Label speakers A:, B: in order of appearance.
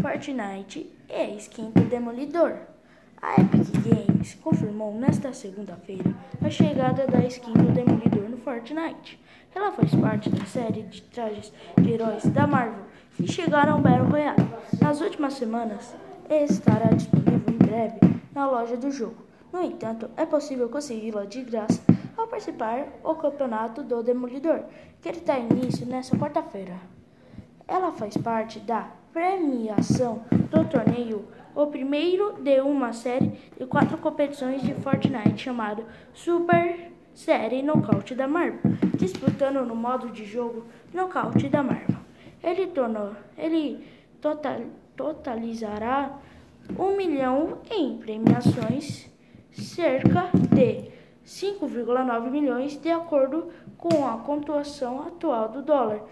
A: Fortnite e a skin do Demolidor. A Epic Games confirmou nesta segunda-feira a chegada da skin do Demolidor no Fortnite. Ela faz parte da série de trajes de heróis da Marvel que chegaram ao Battle Royale nas últimas semanas e estará disponível em breve na loja do jogo. No entanto, é possível consegui-la de graça ao participar do campeonato do Demolidor, que dá início nesta quarta-feira. Ela faz parte da premiação do torneio, o primeiro de uma série de quatro competições de Fortnite chamado Super Série Nocaute da Marvel, disputando no modo de jogo Nocaute da Marvel. Ele, tornou, ele total, totalizará um milhão em premiações, cerca de 5,9 milhões de acordo com a pontuação atual do dólar.